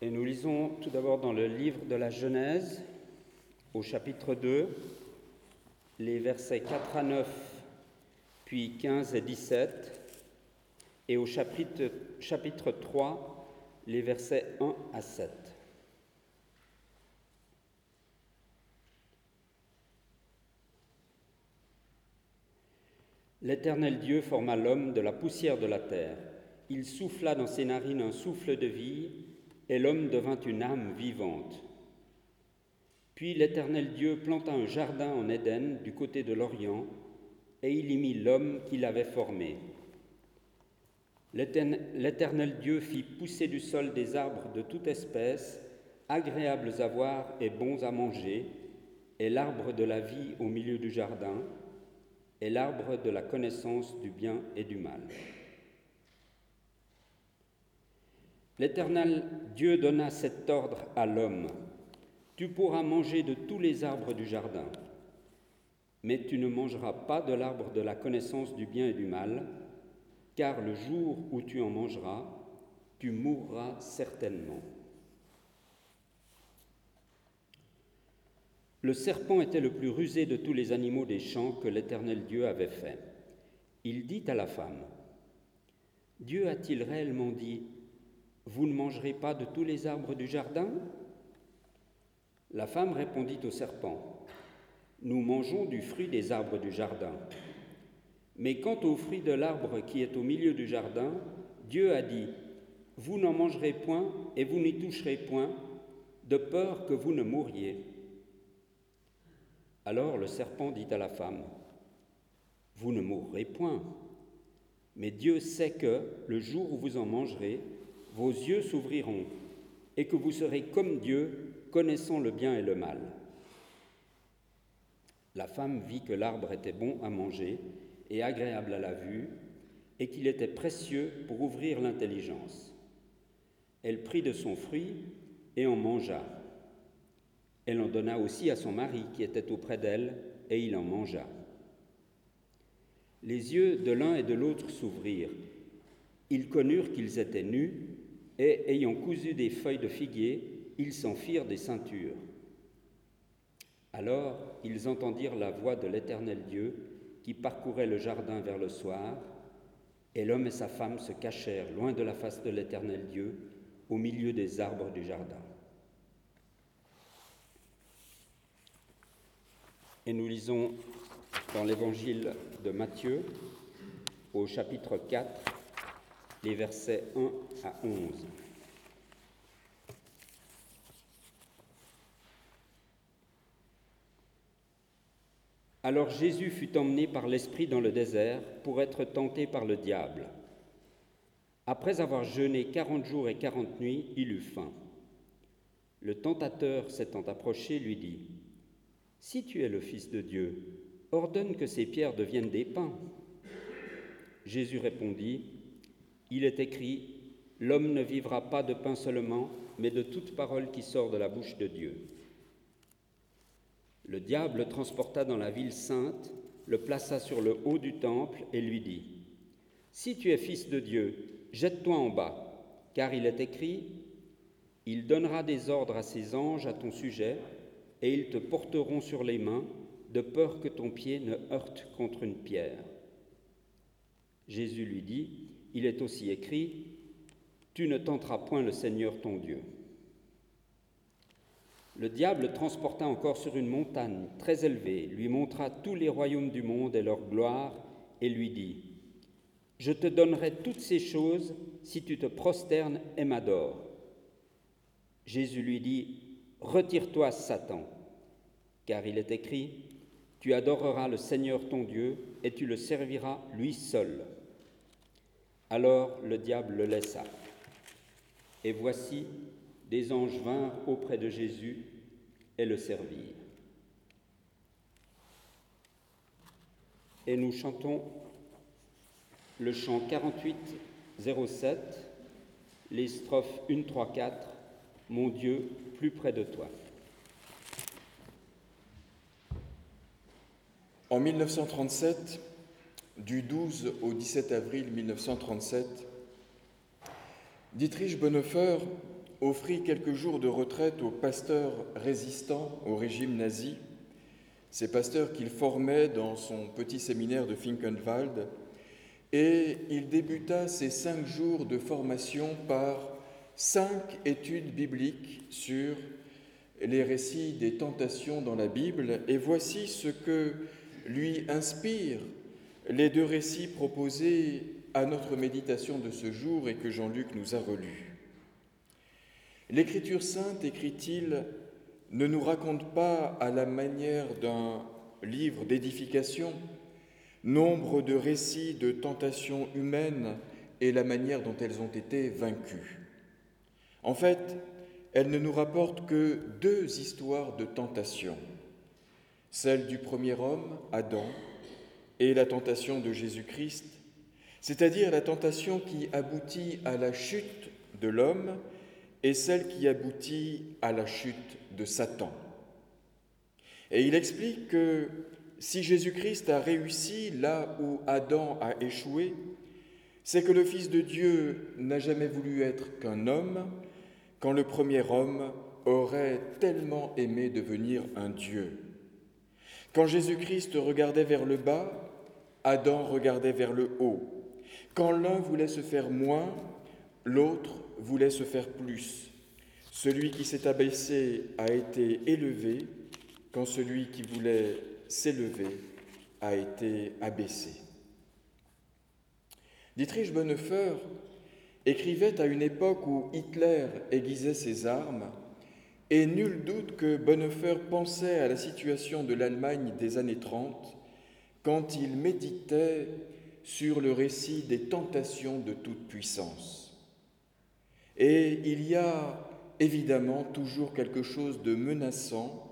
Et nous lisons tout d'abord dans le livre de la Genèse, au chapitre 2, les versets 4 à 9, puis 15 et 17, et au chapitre, chapitre 3, les versets 1 à 7. L'Éternel Dieu forma l'homme de la poussière de la terre. Il souffla dans ses narines un souffle de vie, et l'homme devint une âme vivante. Puis l'Éternel Dieu planta un jardin en Éden du côté de l'Orient, et il y mit l'homme qu'il avait formé. L'Éternel Dieu fit pousser du sol des arbres de toute espèce, agréables à voir et bons à manger, et l'arbre de la vie au milieu du jardin, est l'arbre de la connaissance du bien et du mal. L'Éternel Dieu donna cet ordre à l'homme. Tu pourras manger de tous les arbres du jardin, mais tu ne mangeras pas de l'arbre de la connaissance du bien et du mal, car le jour où tu en mangeras, tu mourras certainement. Le serpent était le plus rusé de tous les animaux des champs que l'Éternel Dieu avait fait. Il dit à la femme, Dieu a-t-il réellement dit, Vous ne mangerez pas de tous les arbres du jardin? La femme répondit au serpent, Nous mangeons du fruit des arbres du jardin. Mais quant au fruit de l'arbre qui est au milieu du jardin, Dieu a dit, Vous n'en mangerez point et vous n'y toucherez point, de peur que vous ne mouriez. Alors le serpent dit à la femme, Vous ne mourrez point, mais Dieu sait que, le jour où vous en mangerez, vos yeux s'ouvriront, et que vous serez comme Dieu, connaissant le bien et le mal. La femme vit que l'arbre était bon à manger et agréable à la vue, et qu'il était précieux pour ouvrir l'intelligence. Elle prit de son fruit et en mangea. Elle en donna aussi à son mari qui était auprès d'elle, et il en mangea. Les yeux de l'un et de l'autre s'ouvrirent. Ils connurent qu'ils étaient nus, et ayant cousu des feuilles de figuier, ils s'en firent des ceintures. Alors ils entendirent la voix de l'Éternel Dieu qui parcourait le jardin vers le soir, et l'homme et sa femme se cachèrent loin de la face de l'Éternel Dieu, au milieu des arbres du jardin. Et nous lisons dans l'évangile de Matthieu, au chapitre 4, les versets 1 à 11. Alors Jésus fut emmené par l'Esprit dans le désert pour être tenté par le diable. Après avoir jeûné quarante jours et quarante nuits, il eut faim. Le tentateur s'étant approché lui dit, si tu es le Fils de Dieu, ordonne que ces pierres deviennent des pains. Jésus répondit, Il est écrit, L'homme ne vivra pas de pain seulement, mais de toute parole qui sort de la bouche de Dieu. Le diable le transporta dans la ville sainte, le plaça sur le haut du temple et lui dit, Si tu es fils de Dieu, jette-toi en bas, car il est écrit, Il donnera des ordres à ses anges à ton sujet, et ils te porteront sur les mains, de peur que ton pied ne heurte contre une pierre. Jésus lui dit, Il est aussi écrit, Tu ne tenteras point le Seigneur ton Dieu. Le diable transporta encore sur une montagne très élevée, lui montra tous les royaumes du monde et leur gloire, et lui dit, Je te donnerai toutes ces choses si tu te prosternes et m'adores. Jésus lui dit, Retire-toi, Satan, car il est écrit, Tu adoreras le Seigneur ton Dieu, et tu le serviras lui seul. Alors le diable le laissa. Et voici, des anges vinrent auprès de Jésus et le servirent. Et nous chantons le chant 48, 07, les strophes 1, 3, 4, Mon Dieu, plus près de toi. En 1937, du 12 au 17 avril 1937, Dietrich Bonhoeffer offrit quelques jours de retraite aux pasteurs résistants au régime nazi, ces pasteurs qu'il formait dans son petit séminaire de Finkenwald, et il débuta ces cinq jours de formation par cinq études bibliques sur les récits des tentations dans la Bible, et voici ce que lui inspirent les deux récits proposés à notre méditation de ce jour et que Jean-Luc nous a relus. L'Écriture sainte, écrit-il, ne nous raconte pas à la manière d'un livre d'édification nombre de récits de tentations humaines et la manière dont elles ont été vaincues. En fait, elle ne nous rapporte que deux histoires de tentation, celle du premier homme, Adam, et la tentation de Jésus-Christ, c'est-à-dire la tentation qui aboutit à la chute de l'homme et celle qui aboutit à la chute de Satan. Et il explique que si Jésus-Christ a réussi là où Adam a échoué, c'est que le Fils de Dieu n'a jamais voulu être qu'un homme, quand le premier homme aurait tellement aimé devenir un Dieu. Quand Jésus-Christ regardait vers le bas, Adam regardait vers le haut. Quand l'un voulait se faire moins, l'autre voulait se faire plus. Celui qui s'est abaissé a été élevé, quand celui qui voulait s'élever a été abaissé. Dietrich Bonhoeffer écrivait à une époque où Hitler aiguisait ses armes, et nul doute que Bonhoeffer pensait à la situation de l'Allemagne des années 30 quand il méditait sur le récit des tentations de toute puissance. Et il y a évidemment toujours quelque chose de menaçant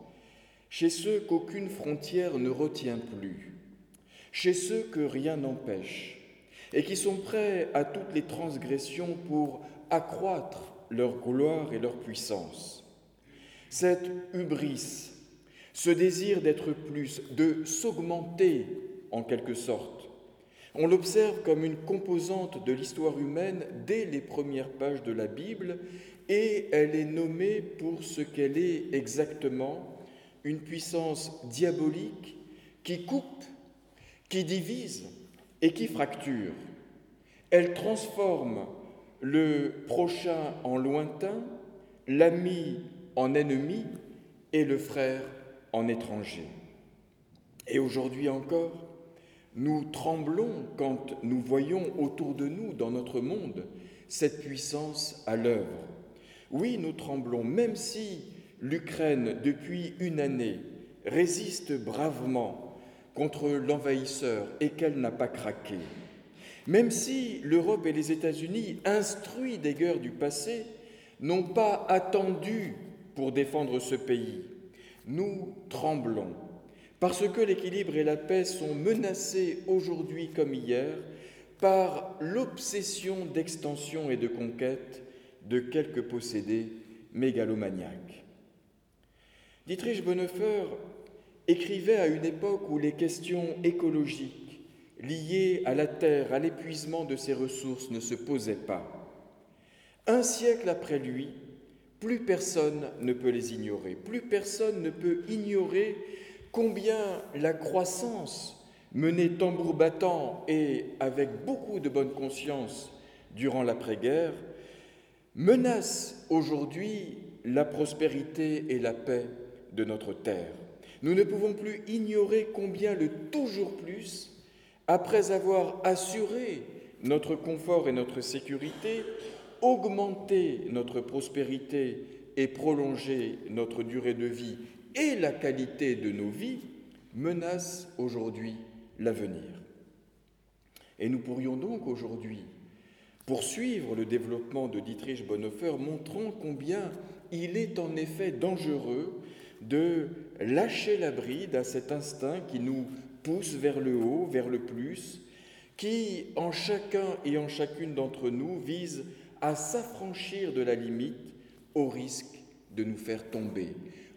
chez ceux qu'aucune frontière ne retient plus, chez ceux que rien n'empêche, et qui sont prêts à toutes les transgressions pour accroître leur gloire et leur puissance. Cette hubris, ce désir d'être plus, de s'augmenter en quelque sorte, on l'observe comme une composante de l'histoire humaine dès les premières pages de la Bible et elle est nommée pour ce qu'elle est exactement, une puissance diabolique qui coupe, qui divise et qui fracture. Elle transforme le prochain en lointain, l'ami en ennemi et le frère en étranger. Et aujourd'hui encore, nous tremblons quand nous voyons autour de nous, dans notre monde, cette puissance à l'œuvre. Oui, nous tremblons, même si l'Ukraine, depuis une année, résiste bravement contre l'envahisseur et qu'elle n'a pas craqué. Même si l'Europe et les États-Unis, instruits des guerres du passé, n'ont pas attendu pour défendre ce pays, nous tremblons parce que l'équilibre et la paix sont menacés aujourd'hui comme hier par l'obsession d'extension et de conquête de quelques possédés mégalomaniaques. Dietrich Bonhoeffer écrivait à une époque où les questions écologiques liées à la Terre, à l'épuisement de ses ressources ne se posaient pas. Un siècle après lui, plus personne ne peut les ignorer, plus personne ne peut ignorer combien la croissance menée tambour battant et avec beaucoup de bonne conscience durant l'après-guerre menace aujourd'hui la prospérité et la paix de notre terre. Nous ne pouvons plus ignorer combien le toujours plus, après avoir assuré notre confort et notre sécurité, augmenté notre prospérité et prolongé notre durée de vie et la qualité de nos vies, menace aujourd'hui l'avenir. Et nous pourrions donc aujourd'hui poursuivre le développement de Dietrich Bonhoeffer, montrant combien il est en effet dangereux de lâcher la bride à cet instinct qui nous pousse vers le haut, vers le plus, qui en chacun et en chacune d'entre nous vise à s'affranchir de la limite au risque de nous faire tomber,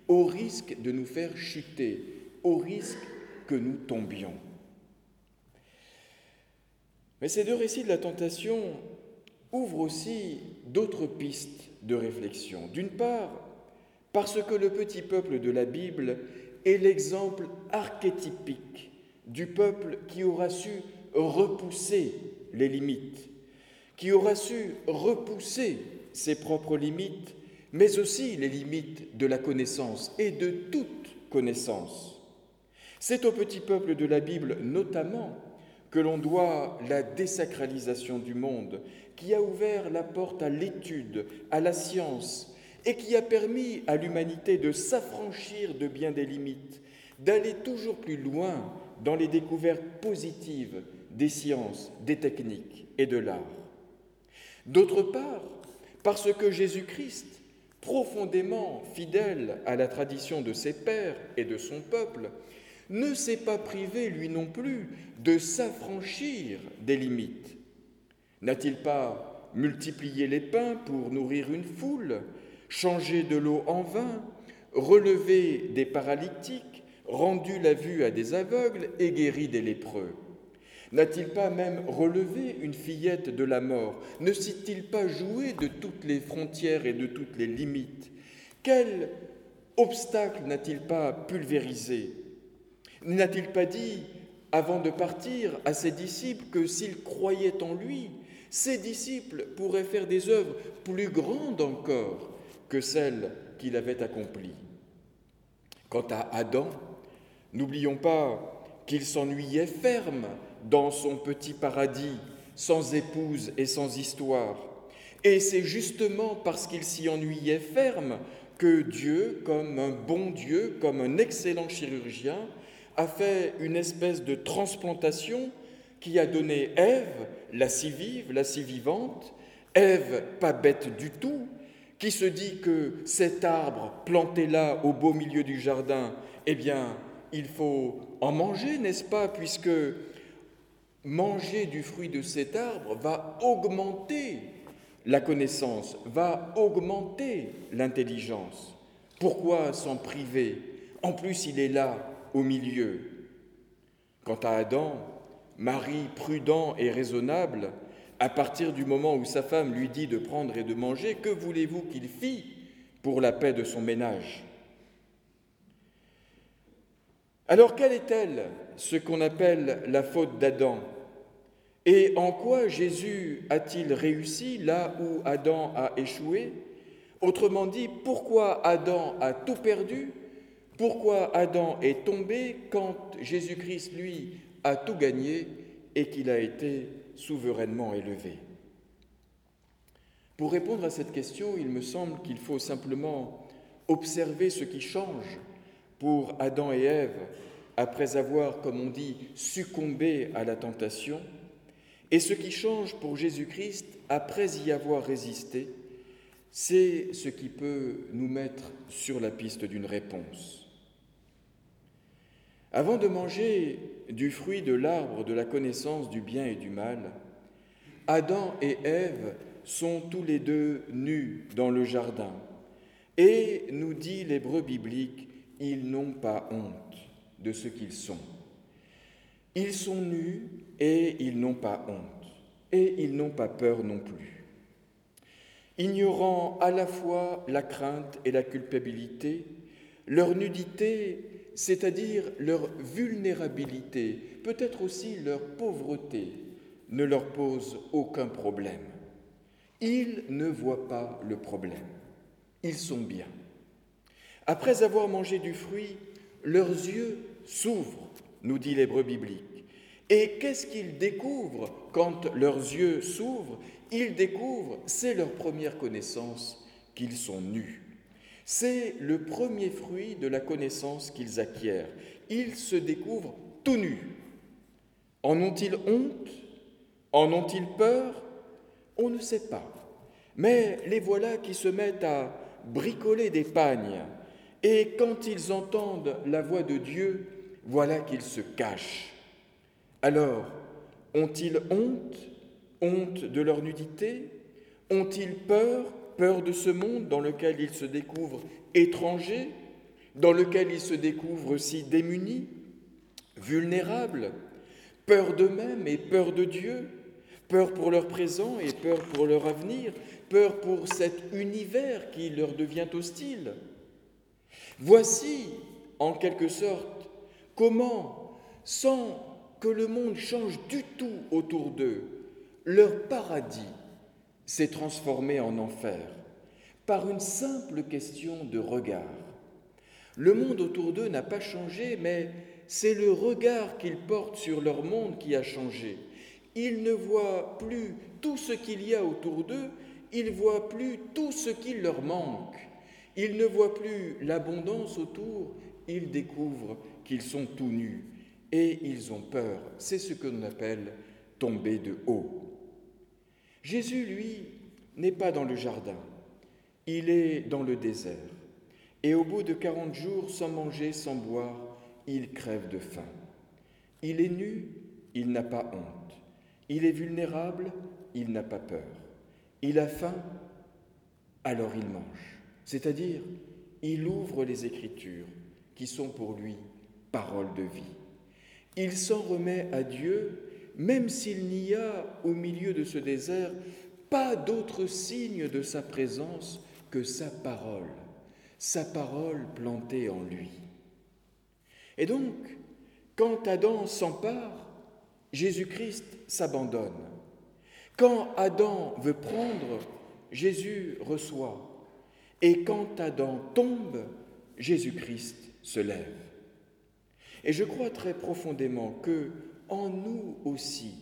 au risque de nous faire chuter, au risque que nous tombions. Mais ces deux récits de la tentation ouvre aussi d'autres pistes de réflexion. D'une part, parce que le petit peuple de la Bible est l'exemple archétypique du peuple qui aura su repousser les limites, qui aura su repousser ses propres limites, mais aussi les limites de la connaissance et de toute connaissance. C'est au petit peuple de la Bible notamment que l'on doit la désacralisation du monde, qui a ouvert la porte à l'étude, à la science, et qui a permis à l'humanité de s'affranchir de bien des limites, d'aller toujours plus loin dans les découvertes positives des sciences, des techniques et de l'art. D'autre part, parce que Jésus-Christ, profondément fidèle à la tradition de ses pères et de son peuple, ne s'est pas privé, lui non plus, de s'affranchir des limites. N'a-t-il pas multiplié les pains pour nourrir une foule, changé de l'eau en vin, relevé des paralytiques, rendu la vue à des aveugles et guéri des lépreux? N'a-t-il pas même relevé une fillette de la mort Ne s'est-il pas joué de toutes les frontières et de toutes les limites? Quel obstacle n'a-t-il pas pulvérisé? N'a-t-il pas dit, avant de partir, à ses disciples que s'ils croyaient en lui, ses disciples pourraient faire des œuvres plus grandes encore que celles qu'il avait accomplies? Quant à Adam, n'oublions pas qu'il s'ennuyait ferme dans son petit paradis, sans épouse et sans histoire. Et c'est justement parce qu'il s'y ennuyait ferme que Dieu, comme un bon Dieu, comme un excellent chirurgien, a fait une espèce de transplantation qui a donné Ève, la si vive, la si vivante, Ève pas bête du tout, qui se dit que cet arbre planté là au beau milieu du jardin, eh bien, il faut en manger, n'est-ce pas, puisque manger du fruit de cet arbre va augmenter la connaissance, va augmenter l'intelligence. Pourquoi s'en priver? En plus, il est là, au milieu. Quant à Adam, mari prudent et raisonnable, à partir du moment où sa femme lui dit de prendre et de manger, que voulez-vous qu'il fît pour la paix de son ménage? Alors quelle est-elle, ce qu'on appelle la faute d'Adam. Et en quoi Jésus a-t-il réussi là où Adam a échoué? Autrement dit, pourquoi Adam a tout perdu? Pourquoi Adam est tombé quand Jésus-Christ, lui, a tout gagné et qu'il a été souverainement élevé? Pour répondre à cette question, il me semble qu'il faut simplement observer ce qui change pour Adam et Ève après avoir, comme on dit, succombé à la tentation, et ce qui change pour Jésus-Christ après y avoir résisté, c'est ce qui peut nous mettre sur la piste d'une réponse. Avant de manger du fruit de l'arbre de la connaissance du bien et du mal, Adam et Ève sont tous les deux nus dans le jardin. Et, nous dit l'hébreu biblique, ils n'ont pas honte de ce qu'ils sont. Ils sont nus et ils n'ont pas honte, et ils n'ont pas peur non plus. Ignorant à la fois la crainte et la culpabilité, leur nudité, c'est-à-dire leur vulnérabilité, peut-être aussi leur pauvreté, ne leur pose aucun problème. Ils ne voient pas le problème. Ils sont bien. Après avoir mangé du fruit, leurs yeux s'ouvrent, nous dit l'hébreu biblique. Et qu'est-ce qu'ils découvrent quand leurs yeux s'ouvrent? Ils découvrent, c'est leur première connaissance, qu'ils sont nus. C'est le premier fruit de la connaissance qu'ils acquièrent. Ils se découvrent tout nus. En ont-ils honte? En ont-ils peur? On ne sait pas. Mais les voilà qui se mettent à bricoler des pagnes. Et quand ils entendent la voix de Dieu, voilà qu'ils se cachent. Alors, ont-ils honte Honte de leur nudité? Ont-ils peur Peur de ce monde dans lequel ils se découvrent étrangers Dans lequel ils se découvrent si démunis Vulnérables? Peur d'eux-mêmes et peur de Dieu? Peur pour leur présent et peur pour leur avenir, peur pour cet univers qui leur devient hostile? Voici, en quelque sorte, comment, sans que le monde change du tout autour d'eux, leur paradis s'est transformé en enfer par une simple question de regard. Le monde autour d'eux n'a pas changé, mais c'est le regard qu'ils portent sur leur monde qui a changé. Ils ne voient plus tout ce qu'il y a autour d'eux, ils voient plus tout ce qui leur manque. Ils ne voient plus l'abondance autour, ils découvrent qu'ils sont tout nus et ils ont peur. C'est ce que l'on appelle tomber de haut. Jésus, lui, n'est pas dans le jardin, il est dans le désert. Et au bout de quarante jours, sans manger, sans boire, il crève de faim. Il est nu, il n'a pas honte. Il est vulnérable, il n'a pas peur. Il a faim, alors il mange. C'est-à-dire, il ouvre les Écritures, qui sont pour lui paroles de vie. Il s'en remet à Dieu, même s'il n'y a au milieu de ce désert pas d'autre signe de sa présence que sa parole, sa parole plantée en lui. Et donc, quand Adam s'empare, Jésus-Christ s'abandonne. Quand Adam veut prendre, Jésus reçoit. Et quand Adam tombe, Jésus-Christ se lève. Et je crois très profondément que en nous aussi,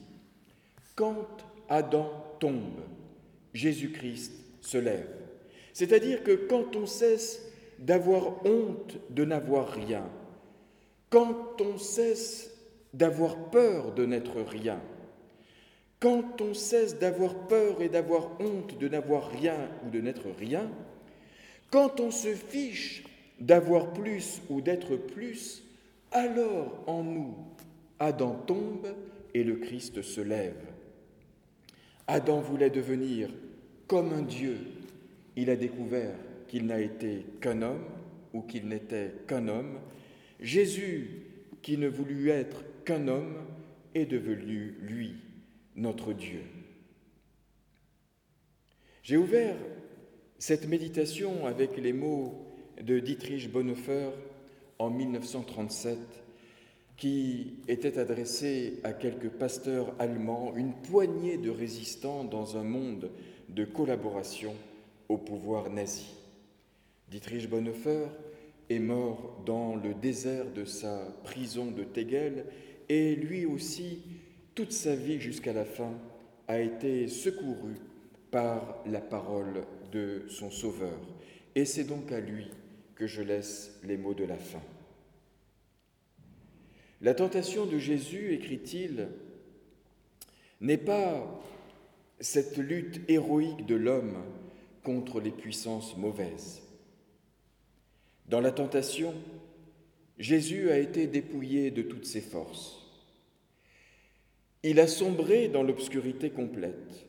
quand Adam tombe, Jésus-Christ se lève. C'est-à-dire que quand on cesse d'avoir honte de n'avoir rien, quand on cesse d'avoir peur de n'être rien, quand on cesse d'avoir peur et d'avoir honte de n'avoir rien ou de n'être rien, quand on se fiche d'avoir plus ou d'être plus, alors en nous, Adam tombe et le Christ se lève. Adam voulait devenir comme un Dieu. Il a découvert qu'il n'a été qu'un homme ou qu'il n'était qu'un homme. Jésus, qui ne voulut être qu'un homme, est devenu, lui, notre Dieu. J'ai ouvert cette méditation avec les mots de Dietrich Bonhoeffer en 1937 qui était adressé à quelques pasteurs allemands, une poignée de résistants dans un monde de collaboration au pouvoir nazi. Dietrich Bonhoeffer est mort dans le désert de sa prison de Tegel et lui aussi, toute sa vie jusqu'à la fin, a été secouru la parole de son Sauveur. Et c'est donc à lui que je laisse les mots de la fin. La tentation de Jésus, écrit-il, n'est pas cette lutte héroïque de l'homme contre les puissances mauvaises. Dans la tentation, Jésus a été dépouillé de toutes ses forces. Il a sombré dans l'obscurité complète,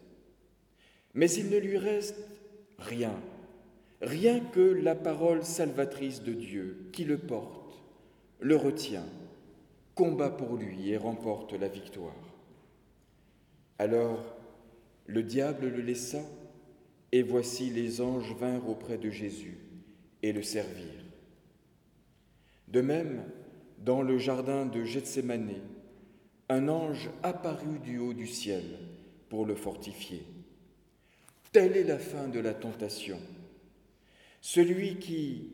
mais il ne lui reste rien, rien que la parole salvatrice de Dieu qui le porte, le retient, combat pour lui et remporte la victoire. Alors le diable le laissa, et voici les anges vinrent auprès de Jésus et le servirent. De même, dans le jardin de Gethsemane, un ange apparut du haut du ciel pour le fortifier. Telle est la fin de la tentation. Celui qui,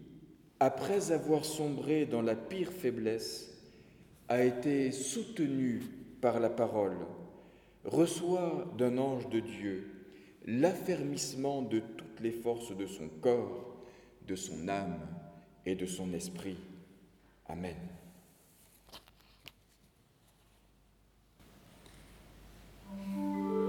après avoir sombré dans la pire faiblesse, a été soutenu par la parole, reçoit d'un ange de Dieu l'affermissement de toutes les forces de son corps, de son âme et de son esprit. Amen.